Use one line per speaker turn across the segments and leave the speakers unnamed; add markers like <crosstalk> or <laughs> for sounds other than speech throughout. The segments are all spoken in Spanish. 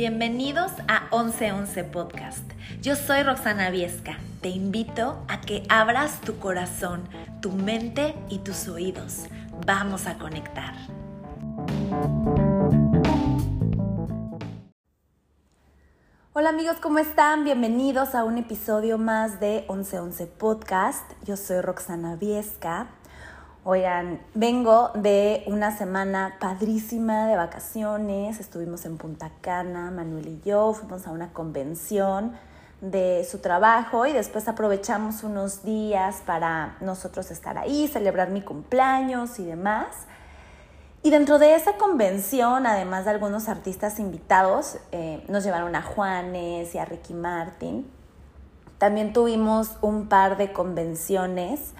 Bienvenidos a 1111 Podcast. Yo soy Roxana Viesca. Te invito a que abras tu corazón, tu mente y tus oídos. Vamos a conectar. Hola amigos, ¿cómo están? Bienvenidos a un episodio más de 1111 Podcast. Yo soy Roxana Viesca. Oigan, vengo de una semana padrísima de vacaciones. Estuvimos en Punta Cana, Manuel y yo, fuimos a una convención de su trabajo y después aprovechamos unos días para nosotros estar ahí, celebrar mi cumpleaños y demás. Y dentro de esa convención, además de algunos artistas invitados, eh, nos llevaron a Juanes y a Ricky Martin. También tuvimos un par de convenciones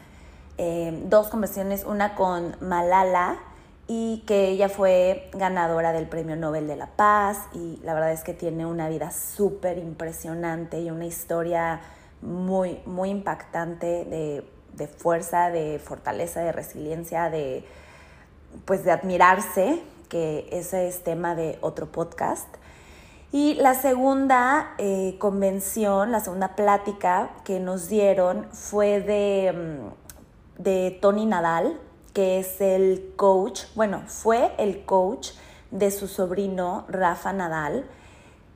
eh, dos convenciones, una con Malala y que ella fue ganadora del Premio Nobel de la Paz y la verdad es que tiene una vida súper impresionante y una historia muy, muy impactante de, de, fuerza, de fortaleza, de resiliencia, de, pues de admirarse, que ese es tema de otro podcast. Y la segunda eh, convención, la segunda plática que nos dieron fue de mm, de Tony Nadal, que es el coach, bueno, fue el coach de su sobrino Rafa Nadal.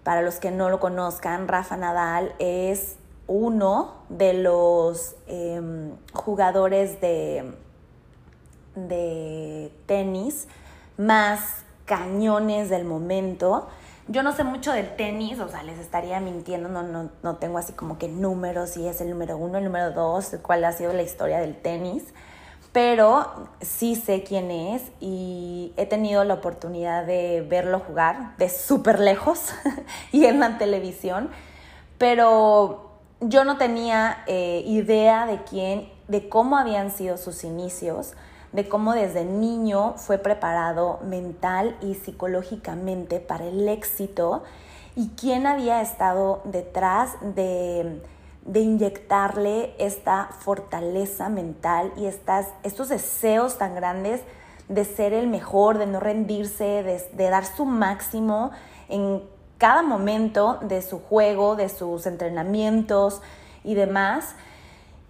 Para los que no lo conozcan, Rafa Nadal es uno de los em, jugadores de, de tenis más cañones del momento. Yo no sé mucho del tenis, o sea, les estaría mintiendo, no, no, no tengo así como que números, si es el número uno, el número dos, cuál ha sido la historia del tenis, pero sí sé quién es y he tenido la oportunidad de verlo jugar de súper lejos <laughs> y en la televisión, pero yo no tenía eh, idea de quién, de cómo habían sido sus inicios de cómo desde niño fue preparado mental y psicológicamente para el éxito y quién había estado detrás de, inyectarle esta fortaleza mental y estas, estos deseos tan grandes de ser el mejor, de no rendirse, de, de dar su máximo en cada momento de su juego, de sus entrenamientos y demás.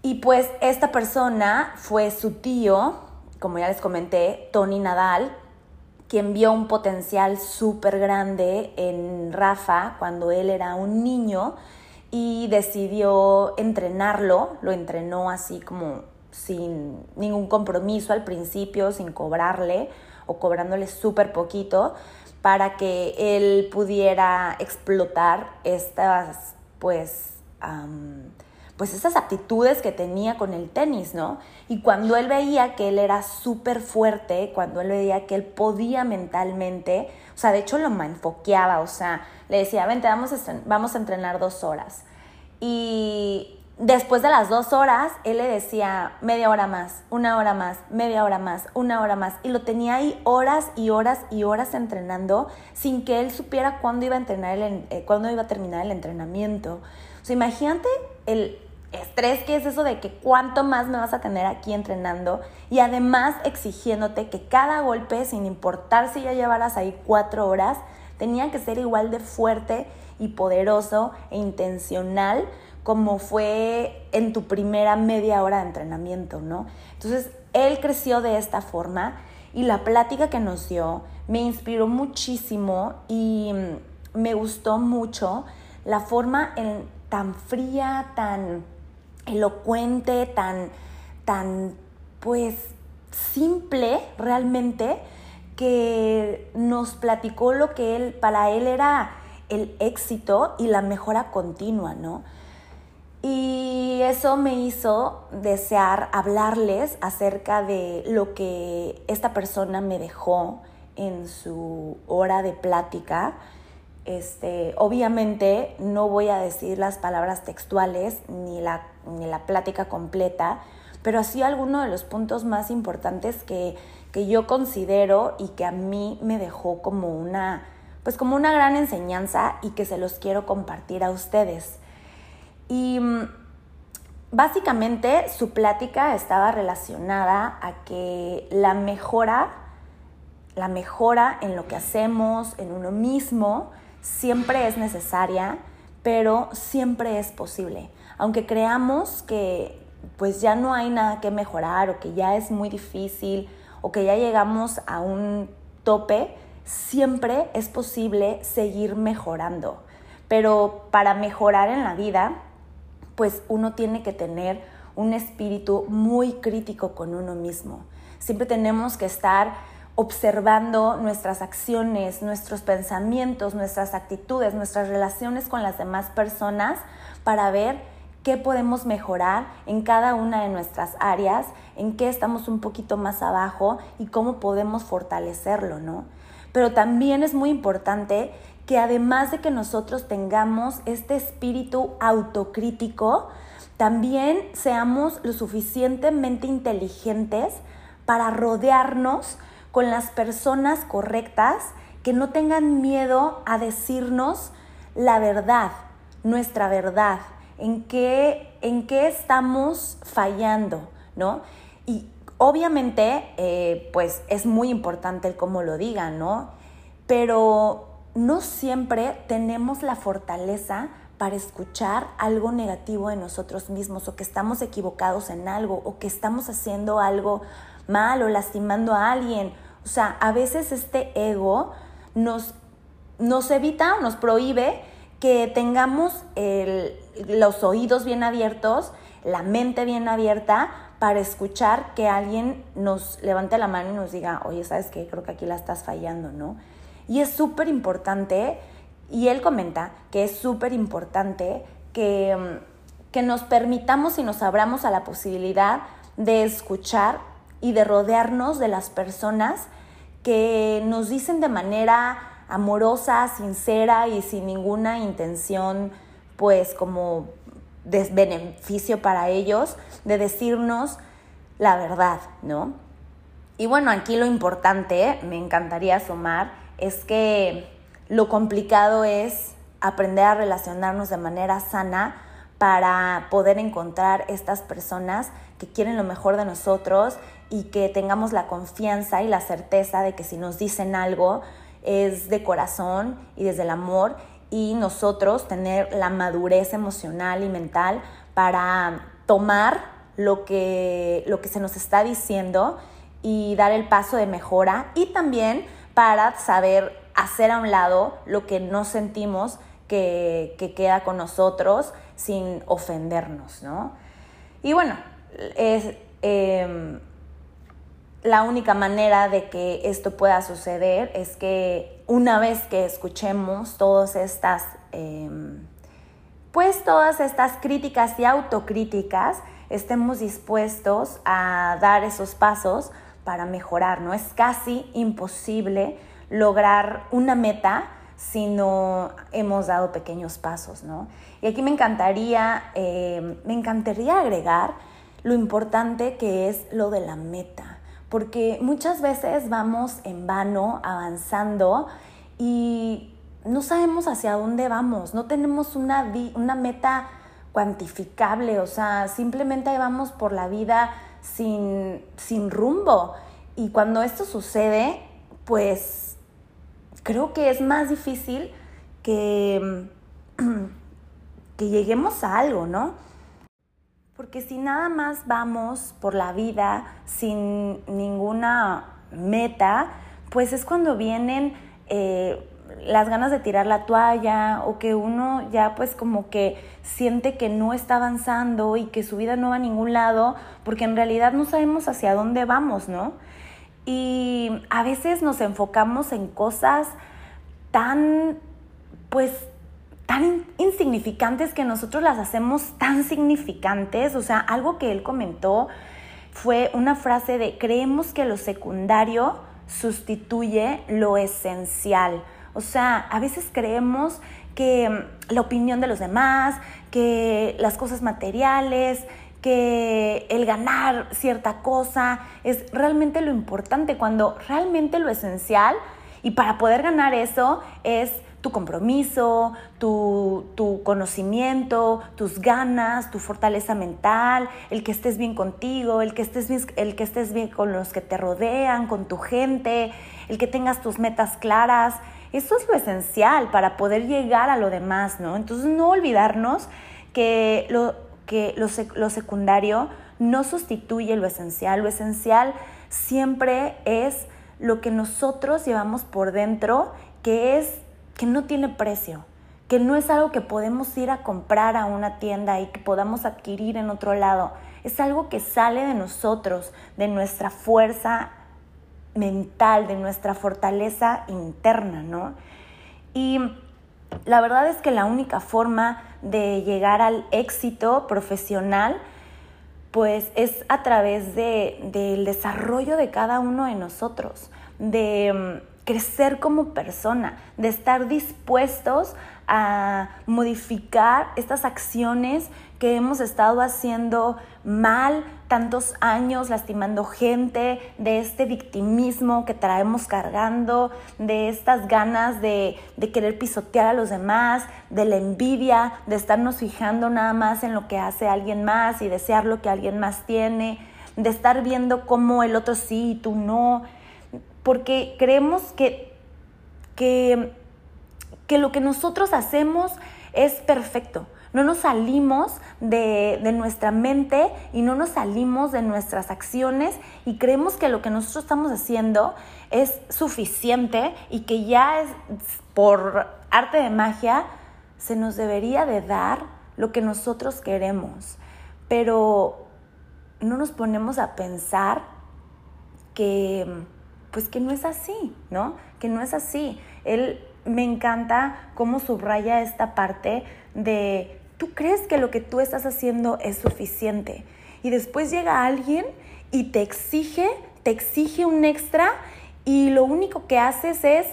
Y pues esta persona fue su tío, como ya les comenté, Tony Nadal, quien vio un potencial súper grande en Rafa cuando él era un niño y decidió entrenarlo, lo entrenó así como sin ningún compromiso al principio, sin cobrarle o cobrándole súper poquito, para que él pudiera explotar estas, pues, pues esas aptitudes que tenía con el tenis, ¿no? Y cuando él veía que él era súper fuerte, cuando él veía que él podía mentalmente, o sea, de hecho lo enfoqueaba, o sea, le decía, vente, vamos a, vamos a entrenar dos horas. Y después de las dos horas, él le decía media hora más, una hora más, media hora más, una hora más. Y lo tenía ahí horas y horas y horas entrenando sin que él supiera cuándo iba a, entrenar el, eh, cuándo iba a terminar el entrenamiento. O sea, imagínate el estrés que es eso de que cuánto más me vas a tener aquí entrenando y además exigiéndote que cada golpe, sin importar si ya llevaras ahí cuatro horas, tenía que ser igual de fuerte y poderoso e intencional como fue en tu primera media hora de entrenamiento, ¿no? Entonces, él creció de esta forma y la plática que nos dio me inspiró muchísimo y me gustó mucho la forma en, tan fría, tan elocuente, tan, tan, pues, simple realmente, que nos platicó lo que él, para él era el éxito y la mejora continua, ¿no? Y eso me hizo desear hablarles acerca de lo que esta persona me dejó en su hora de plática este, obviamente no voy a decir las palabras textuales ni la, ni la plática completa, pero sí algunos de los puntos más importantes que, que yo considero y que a mí me dejó como una, pues como una gran enseñanza y que se los quiero compartir a ustedes. Y mm, básicamente su plática estaba relacionada a que la mejora, la mejora en lo que hacemos, en uno mismo, siempre es necesaria, pero siempre es posible. Aunque creamos que pues ya no hay nada que mejorar o que ya es muy difícil o que ya llegamos a un tope, siempre es posible seguir mejorando. Pero para mejorar en la vida, pues uno tiene que tener un espíritu muy crítico con uno mismo. Siempre tenemos que estar observando nuestras acciones, nuestros pensamientos, nuestras actitudes, nuestras relaciones con las demás personas para ver qué podemos mejorar en cada una de nuestras áreas, en qué estamos un poquito más abajo y cómo podemos fortalecerlo, ¿no? Pero también es muy importante que además de que nosotros tengamos este espíritu autocrítico, también seamos lo suficientemente inteligentes para rodearnos con las personas correctas que no tengan miedo a decirnos la verdad, nuestra verdad, en qué, en qué estamos fallando, ¿no? Y obviamente, eh, pues es muy importante el cómo lo digan, ¿no? Pero no siempre tenemos la fortaleza para escuchar algo negativo de nosotros mismos o que estamos equivocados en algo o que estamos haciendo algo mal o lastimando a alguien. O sea, a veces este ego nos, nos evita, nos prohíbe que tengamos los oídos bien abiertos, la mente bien abierta para escuchar que alguien nos levante la mano y nos diga, oye, ¿sabes qué? Creo que aquí la estás fallando, ¿no? Y es súper importante, y él comenta que es súper importante que, mm, que nos permitamos y nos abramos a la posibilidad de escuchar y de rodearnos de las personas que nos dicen de manera amorosa, sincera y sin ninguna intención, pues como desbeneficio para ellos, de decirnos la verdad, ¿no? Y bueno, aquí lo importante, me encantaría sumar, es que lo complicado es aprender a relacionarnos de manera sana para poder encontrar estas personas que quieren lo mejor de nosotros y que tengamos la confianza y la certeza de que si nos dicen algo es de corazón y desde el amor y nosotros tener la madurez emocional y mental para tomar lo que, lo que se nos está diciendo y dar el paso de mejora y también para saber hacer a un lado lo que no sentimos que, queda con nosotros sin ofendernos, ¿no? Y bueno, es em, la única manera de que esto pueda suceder es que una vez que escuchemos todas estas, em, pues todas estas críticas y autocríticas, estemos dispuestos a dar esos pasos para mejorar, ¿no? Es casi imposible lograr una meta si no hemos dado pequeños pasos, ¿no? Y aquí me encantaría, eh, me encantaría agregar lo importante que es lo de la meta, porque muchas veces vamos en vano avanzando y no sabemos hacia dónde vamos, no tenemos una, una meta cuantificable, o sea, simplemente vamos por la vida sin, sin rumbo. Y cuando esto sucede, pues creo que es más difícil que, <clears throat> que lleguemos a algo, ¿no? Porque si nada más vamos por la vida sin ninguna meta, pues es cuando vienen eh, las ganas de tirar la toalla o que uno ya pues como que siente que no está avanzando y que su vida no va a ningún lado porque en realidad no sabemos hacia dónde vamos, ¿no? Y a veces nos enfocamos en cosas tan pues tan insignificantes que nosotros las hacemos tan significantes, o sea, algo que él comentó fue una frase de creemos que lo secundario sustituye lo esencial. O sea, a veces creemos que mm, la opinión de los demás, que las cosas materiales, que el ganar cierta cosa es realmente lo importante, cuando realmente lo esencial, y para poder ganar eso es tu compromiso, tu, tu, conocimiento, tus ganas, tu fortaleza mental, el que estés bien contigo, el que estés el que estés bien con los que te rodean, con tu gente, el que tengas tus metas claras, Eso es lo esencial para poder llegar a lo demás, ¿no? Entonces no olvidarnos que lo, que lo, secundario no sustituye lo esencial. Lo esencial siempre es lo que nosotros llevamos por dentro, que es que no tiene precio, que no es algo que podemos ir a comprar a una tienda y que podamos adquirir en otro lado. Es algo que sale de nosotros, de nuestra fuerza mental, de nuestra fortaleza interna, ¿no? Y la verdad es que la única forma de llegar al éxito profesional, pues es a través del desarrollo de cada uno de nosotros, de mm, crecer como persona, de estar dispuestos a modificar estas acciones que hemos estado haciendo mal tantos años, lastimando gente, de este victimismo que traemos cargando, de estas ganas de, de querer pisotear a los demás, de la envidia, de estarnos fijando nada más en lo que hace alguien más y desear lo que alguien más tiene, de estar viendo cómo el otro sí y tú no, porque creemos que, que que lo que nosotros hacemos es perfecto. No nos salimos de, nuestra mente y no nos salimos de nuestras acciones y creemos que lo que nosotros estamos haciendo es suficiente y que ya es por arte de magia se nos debería de dar lo que nosotros queremos. Pero no nos ponemos a pensar que pues que no es así, ¿no? Que no es así. Él me encanta cómo subraya esta parte de tú crees que lo que tú estás haciendo es suficiente y después llega alguien y te exige, te exige un extra y lo único que haces es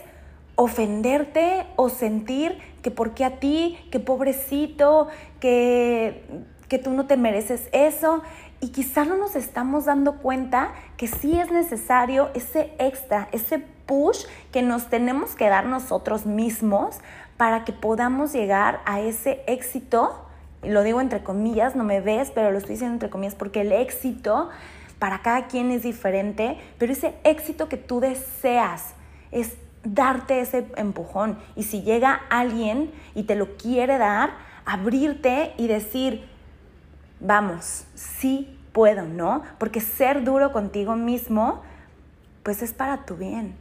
ofenderte o sentir que por qué a ti, que pobrecito, que, que tú no te mereces eso. Y quizá no nos estamos dando cuenta que sí es necesario ese extra, ese push que nos tenemos que dar nosotros mismos para que podamos llegar a ese éxito. Lo digo entre comillas, no me ves, pero lo estoy diciendo entre comillas porque el éxito para cada quien es diferente, pero ese éxito que tú deseas es darte ese empujón. Y si llega alguien y te lo quiere dar, abrirte y decir, vamos, sí puedo, ¿no? Porque ser duro contigo mismo, pues es para tu bien.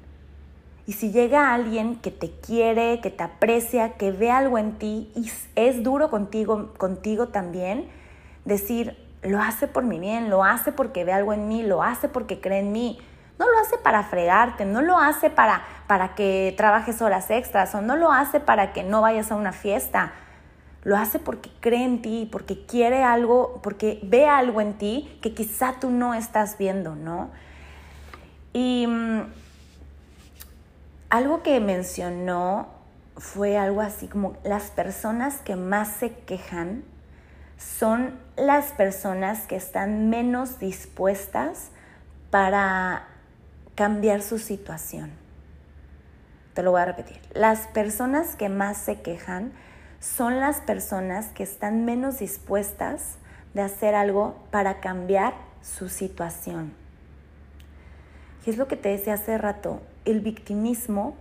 Y si llega alguien que te quiere, que te aprecia, que ve algo en ti y es duro contigo, contigo también, decir, lo hace por mi bien, lo hace porque ve algo en mí, lo hace porque cree en mí. No lo hace para fregarte, no lo hace para, para que trabajes horas extras o no lo hace para que no vayas a una fiesta. Lo hace porque cree en ti, porque quiere algo, porque ve algo en ti que quizá tú no estás viendo, ¿no? Y mm, algo que mencionó fue algo así como las personas que más se quejan son las personas que están menos dispuestas para cambiar su situación. Te lo voy a repetir. Las personas que más se quejan son las personas que están menos dispuestas de hacer algo para cambiar su situación. Y es lo que te decía hace rato, el victimismo,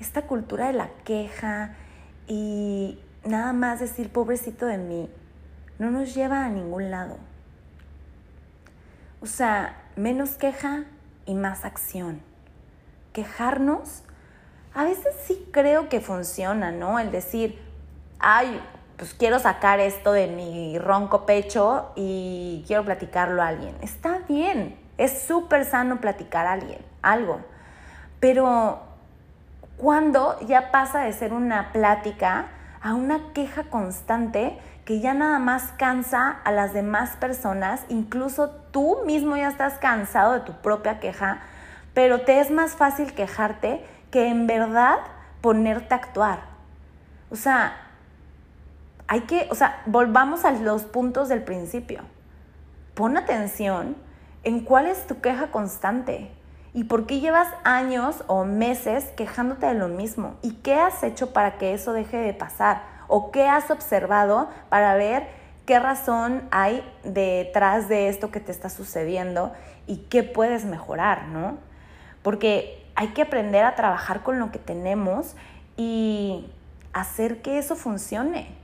esta cultura de la queja y nada más decir pobrecito de mí, no nos lleva a ningún lado. O sea, menos queja y más acción. Quejarnos, a veces sí creo que funciona, ¿no? El decir, ay, pues quiero sacar esto de mi ronco pecho y quiero platicarlo a alguien. Está bien, es súper sano platicar a alguien, algo. Pero cuando ya pasa de ser una plática a una queja constante que ya nada más cansa a las demás personas, incluso tú mismo ya estás cansado de tu propia queja, pero te es más fácil quejarte que en verdad ponerte a actuar. O sea, hay que, o sea, volvamos a los puntos del principio. Pon atención en cuál es tu queja constante. ¿Y por qué llevas años o meses quejándote de lo mismo? ¿Y qué has hecho para que eso deje de pasar? ¿O qué has observado para ver qué razón hay detrás de esto que te está sucediendo y qué puedes mejorar, ¿no? Porque hay que aprender a trabajar con lo que tenemos y hacer que eso funcione.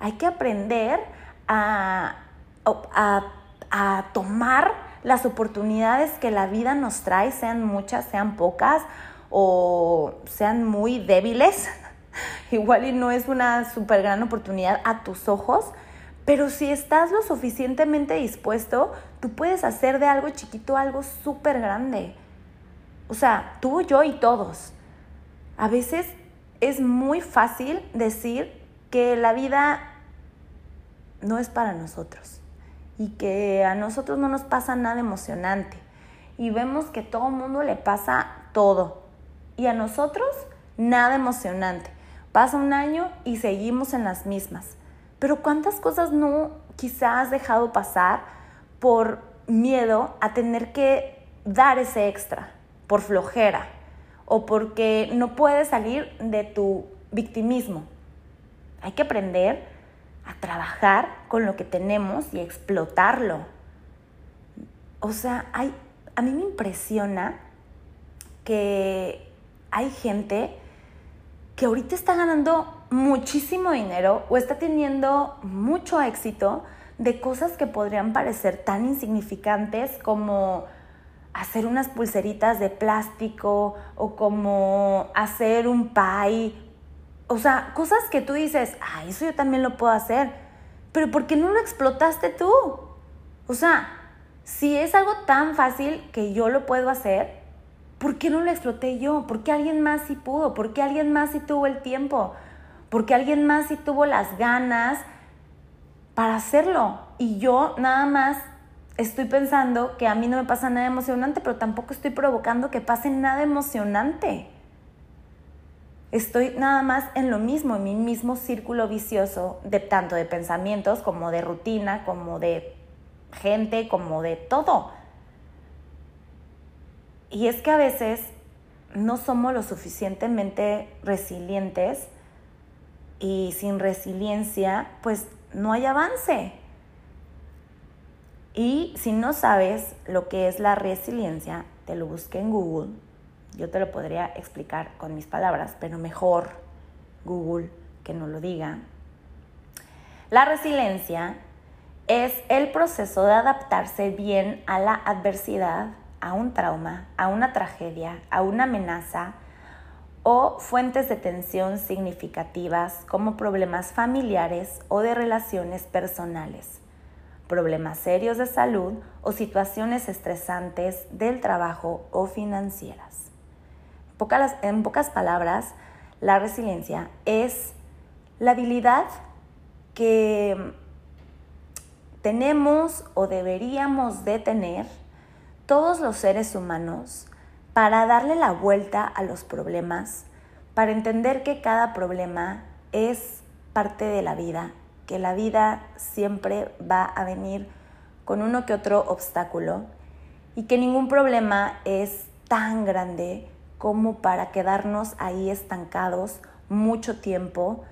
Hay que aprender a, a, tomar las oportunidades que la vida nos trae, sean muchas, sean pocas o sean muy débiles. <laughs> Igual y no es una súper gran oportunidad a tus ojos, pero si estás lo suficientemente dispuesto, tú puedes hacer de algo chiquito algo súper grande. O sea, tú, yo y todos. A veces es muy fácil decir que la vida no es para nosotros y que a nosotros no nos pasa nada emocionante y vemos que todo el mundo le pasa todo y a nosotros nada emocionante. Pasa un año y seguimos en las mismas. Pero ¿cuántas cosas no quizás has dejado pasar por miedo a tener que dar ese extra, por flojera o porque no puedes salir de tu victimismo? Hay que aprender a trabajar con lo que tenemos y explotarlo. O sea, hay, a mí me impresiona que hay gente que ahorita está ganando muchísimo dinero o está teniendo mucho éxito de cosas que podrían parecer tan insignificantes como hacer unas pulseritas de plástico o como hacer un pie o sea, cosas que tú dices, ah, eso yo también lo puedo hacer, pero ¿por qué no lo explotaste tú? O sea, si es algo tan fácil que yo lo puedo hacer, ¿por qué no lo exploté yo? ¿Por qué alguien más sí pudo? ¿Por qué alguien más sí tuvo el tiempo? ¿Por qué alguien más sí tuvo las ganas para hacerlo? Y yo nada más estoy pensando que a mí no me pasa nada emocionante, pero tampoco estoy provocando que pase nada emocionante. Estoy nada más en lo mismo, en mi mismo círculo vicioso, de tanto de pensamientos como de rutina, como de gente, como de todo. Y es que a veces no somos lo suficientemente resilientes y sin resiliencia, pues no hay avance. Y si no sabes lo que es la resiliencia, te lo busqué en Google yo te lo podría explicar con mis palabras, pero mejor Google que no lo diga. La resiliencia es el proceso de adaptarse bien a la adversidad, a un trauma, a una tragedia, a una amenaza o fuentes de tensión significativas como problemas familiares o de relaciones personales, problemas serios de salud o situaciones estresantes del trabajo o financieras en pocas palabras, la resiliencia es la habilidad que tenemos o deberíamos de tener todos los seres humanos para darle la vuelta a los problemas, para entender que cada problema es parte de la vida, que la vida siempre va a venir con uno que otro obstáculo y que ningún problema es tan grande como para quedarnos ahí estancados mucho tiempo,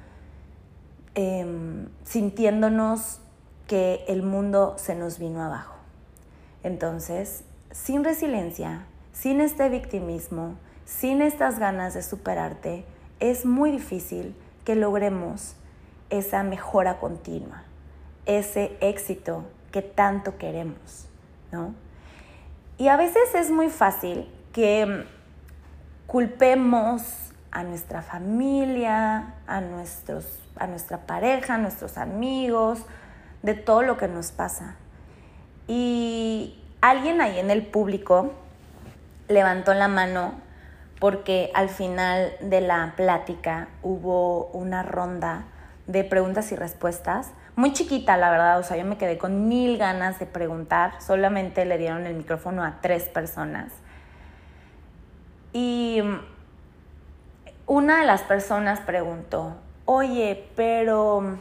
em, sintiéndonos que el mundo se nos vino abajo. Entonces, sin resiliencia, sin este victimismo, sin estas ganas de superarte, es muy difícil que logremos esa mejora continua, ese éxito que tanto queremos, ¿no? Y a veces es muy fácil que culpemos a nuestra familia, a, nuestros, a nuestra pareja, a nuestros amigos, de todo lo que nos pasa. Y alguien ahí en el público levantó la mano porque al final de la plática hubo una ronda de preguntas y respuestas, muy chiquita la verdad, o sea, yo me quedé con mil ganas de preguntar, solamente le dieron el micrófono a tres personas. Y una de las personas preguntó, oye, pero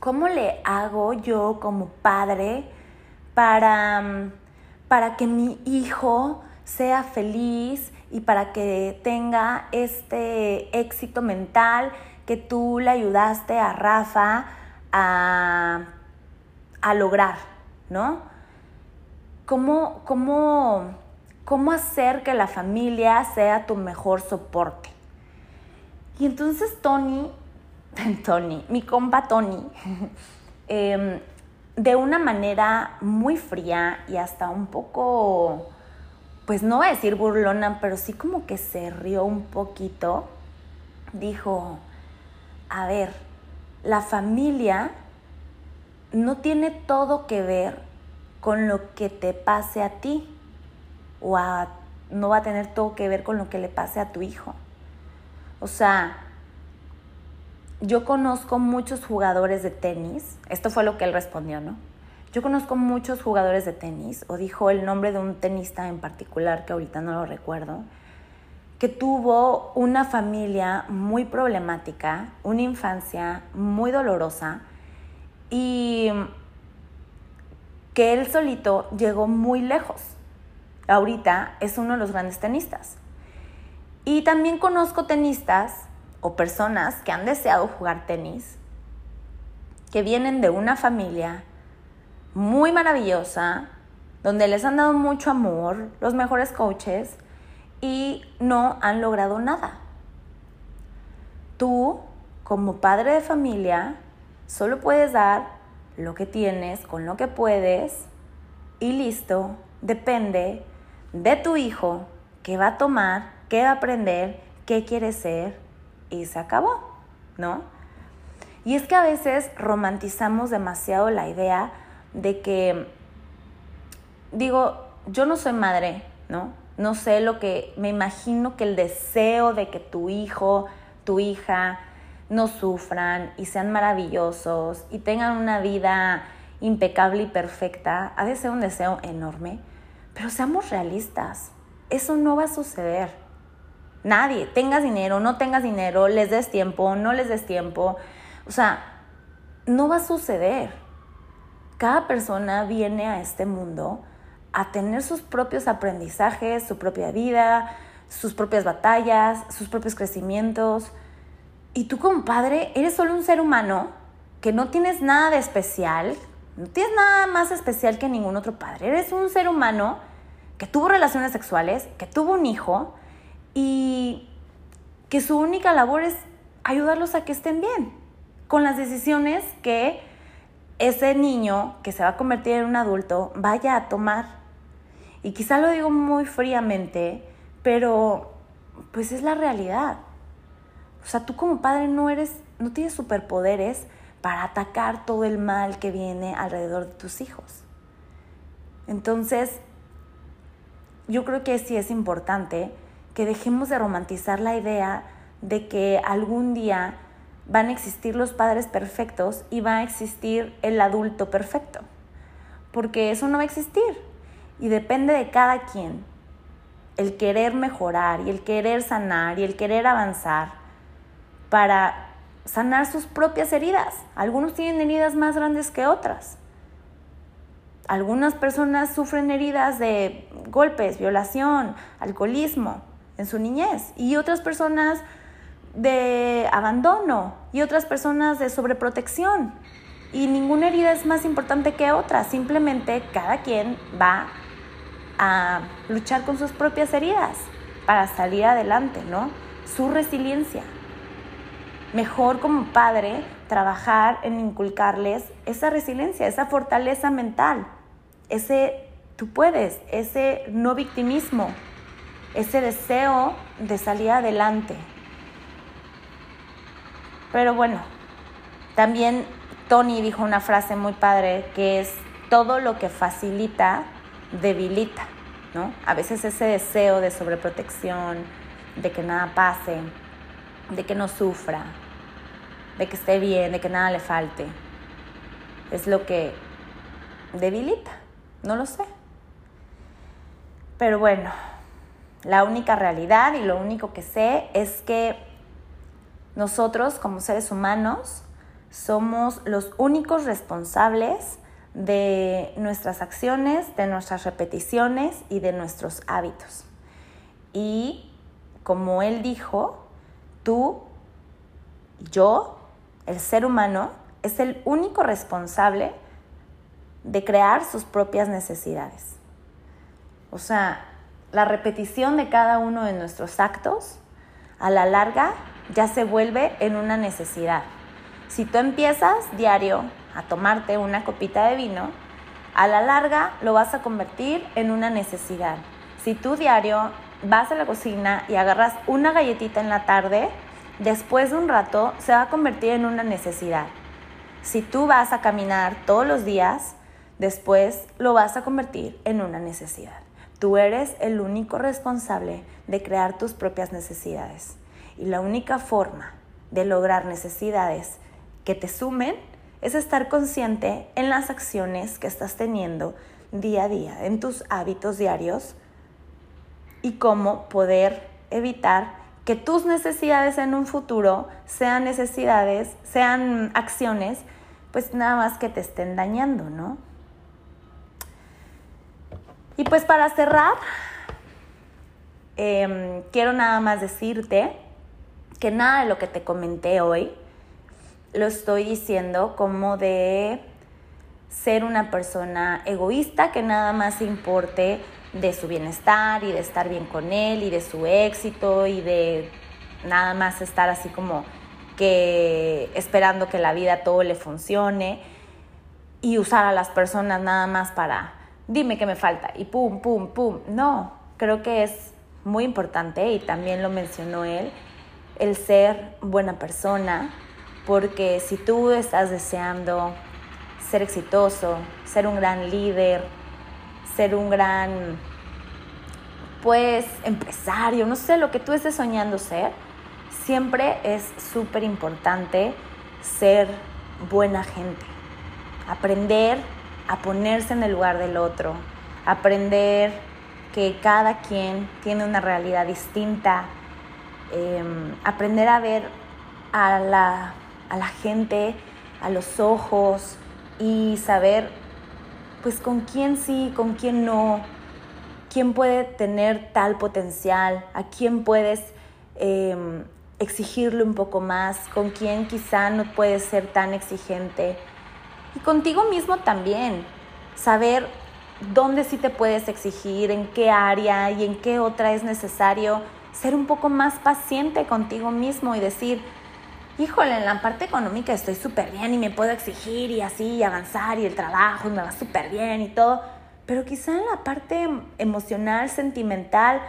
¿cómo le hago yo como padre para, para que mi hijo sea feliz y para que tenga este éxito mental que tú le ayudaste a Rafa a, a lograr, ¿no? ¿Cómo, ¿Cómo cómo hacer que la familia sea tu mejor soporte. Y entonces Tony, <laughs> Tony, mi compa Tony, <laughs> em, de una manera muy fría y hasta un poco, pues no voy a decir burlona, pero sí como que se rió un poquito, dijo, a ver, la familia no tiene todo que ver con lo que te pase a ti o no va a tener todo que ver con lo que le pase a tu hijo. O sea, yo conozco muchos jugadores de tenis, esto fue lo que él respondió, ¿no? Yo conozco muchos jugadores de tenis, o dijo el nombre de un tenista en particular que ahorita no lo recuerdo, que tuvo una familia muy problemática, una infancia muy dolorosa y que él solito llegó muy lejos. Ahorita es uno de los grandes tenistas. Y también conozco tenistas o personas que han deseado jugar tenis, que vienen de una familia muy maravillosa, donde les han dado mucho amor, los mejores coaches, y no han logrado nada. Tú, como padre de familia, solo puedes dar lo que tienes con lo que puedes y listo, depende de tu hijo qué va a tomar, qué va a aprender, qué quiere ser y se acabó, ¿no? Y es que a veces romantizamos demasiado la idea de que, digo, yo no soy madre, ¿no? No sé lo que, me imagino que el deseo de que tu hijo, tu hija, no sufran y sean maravillosos y tengan una vida impecable y perfecta, ha de ser un deseo enorme, pero seamos realistas, eso no va a suceder. Nadie, tengas dinero, no tengas dinero, les des tiempo, no les des tiempo, o sea, no va a suceder. Cada persona viene a este mundo a tener sus propios aprendizajes, su propia vida, sus propias batallas, sus propios crecimientos. Y tú como padre eres solo un ser humano que no tienes nada de especial, no tienes nada más especial que ningún otro padre. Eres un ser humano que tuvo relaciones sexuales, que tuvo un hijo y que su única labor es ayudarlos a que estén bien con las decisiones que ese niño que se va a convertir en un adulto vaya a tomar. Y quizá lo digo muy fríamente, pero pues es la realidad. O sea, tú como padre no eres, no tienes superpoderes para atacar todo el mal que viene alrededor de tus hijos. Entonces, yo creo que sí es importante que dejemos de romantizar la idea de que algún día van a existir los padres perfectos y va a existir el adulto perfecto. Porque eso no va a existir. Y depende de cada quien el querer mejorar y el querer sanar y el querer avanzar para sanar sus propias heridas. Algunos tienen heridas más grandes que otras. Algunas personas sufren heridas de golpes, violación, alcoholismo en su niñez y otras personas de abandono y otras personas de sobreprotección. Y ninguna herida es más importante que otra, simplemente cada quien va a luchar con sus propias heridas para salir adelante, ¿no? Su resiliencia. Mejor como padre trabajar en inculcarles esa resiliencia, esa fortaleza mental, ese tú puedes, ese no victimismo, ese deseo de salir adelante. Pero bueno, también Tony dijo una frase muy padre que es todo lo que facilita debilita, ¿no? A veces ese deseo de sobreprotección, de que nada pase, de que no sufra, de que esté bien, de que nada le falte, es lo que debilita, no lo sé. Pero bueno, la única realidad y lo único que sé es que nosotros como seres humanos somos los únicos responsables de nuestras acciones, de nuestras repeticiones y de nuestros hábitos. Y como él dijo, tú, yo, el ser humano, es el único responsable de crear sus propias necesidades. O sea, la repetición de cada uno de nuestros actos, a la larga ya se vuelve en una necesidad. Si tú empiezas diario a tomarte una copita de vino, a la larga lo vas a convertir en una necesidad. Si tú diario vas a la cocina y agarras una galletita en la tarde, después de un rato se va a convertir en una necesidad. Si tú vas a caminar todos los días, después lo vas a convertir en una necesidad. Tú eres el único responsable de crear tus propias necesidades. Y la única forma de lograr necesidades que te sumen es estar consciente en las acciones que estás teniendo día a día, en tus hábitos diarios y cómo poder evitar que tus necesidades en un futuro sean necesidades, sean acciones, pues nada más que te estén dañando, ¿no? Y pues para cerrar, em, quiero nada más decirte que nada de lo que te comenté hoy lo estoy diciendo como de ser una persona egoísta que nada más importe de su bienestar y de estar bien con él y de su éxito y de nada más estar así como que esperando que la vida todo le funcione y usar a las personas nada más para dime qué me falta y pum, pum, pum. No, creo que es muy importante y también lo mencionó él, el ser buena persona, porque si tú estás deseando ser exitoso, ser un gran líder, ser un gran, pues, empresario, no sé, lo que tú estés soñando ser, siempre es súper importante ser buena gente, aprender a ponerse en el lugar del otro, aprender que cada quien tiene una realidad distinta, em, aprender a ver a la a la gente, a los ojos y saber pues con quién sí, con quién no, quién puede tener tal potencial, a quién puedes em, exigirle un poco más, con quién quizá no puedes ser tan exigente. Y contigo mismo también, saber dónde sí te puedes exigir, en qué área y en qué otra es necesario ser un poco más paciente contigo mismo y decir, híjole, en la parte económica estoy súper bien y me puedo exigir y así avanzar y el trabajo y me va súper bien y todo, pero quizá en la parte emocional, sentimental,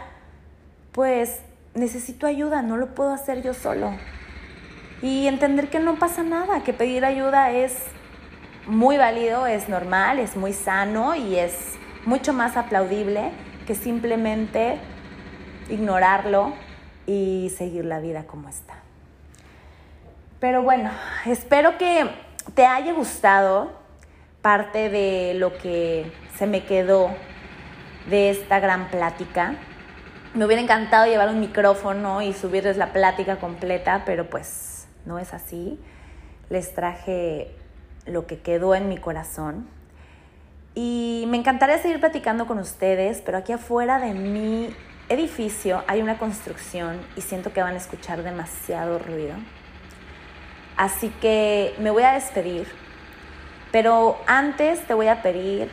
pues necesito ayuda, no lo puedo hacer yo solo. Y entender que no pasa nada, que pedir ayuda es muy válido, es normal, es muy sano y es mucho más aplaudible que simplemente ignorarlo y seguir la vida como está. Pero bueno, espero que te haya gustado parte de lo que se me quedó de esta gran plática. Me hubiera encantado llevar un micrófono y subirles la plática completa, pero pues no es así. Les traje lo que quedó en mi corazón. Y me encantaría seguir platicando con ustedes, pero aquí afuera de mi edificio hay una construcción y siento que van a escuchar demasiado ruido. Así que me voy a despedir, pero antes te voy a pedir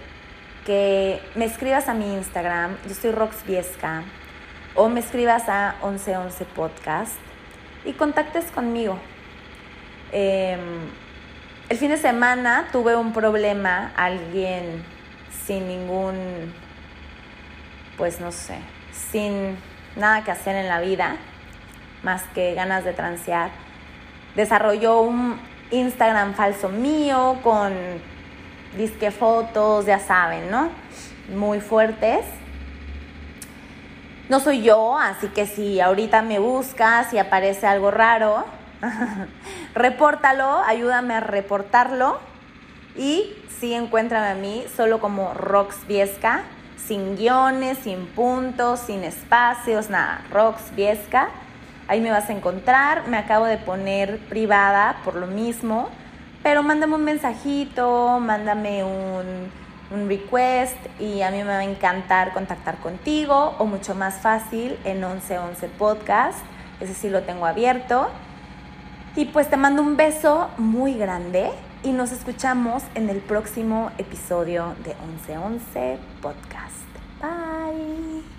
que me escribas a mi Instagram, yo soy Roxviesca, o me escribas a 1111 Podcast. Y contactes conmigo. Em, el fin de semana tuve un problema, alguien sin ningún, pues no sé, sin nada que hacer en la vida, más que ganas de transear desarrolló un Instagram falso mío con disque fotos, ya saben, ¿no? Muy fuertes. No soy yo, así que si ahorita me buscas y aparece algo raro, <laughs> repórtalo, ayúdame a reportarlo. Y sí, encuéntrame a mí solo como Rox Viesca, sin guiones, sin puntos, sin espacios, nada, Rox Viesca. Ahí me vas a encontrar. Me acabo de poner privada por lo mismo. Pero mándame un mensajito, mándame un, request y a mí me va a encantar contactar contigo o mucho más fácil en 1111 Podcast. Ese sí lo tengo abierto. Y pues te mando un beso muy grande y nos escuchamos en el próximo episodio de 1111 Podcast. Bye.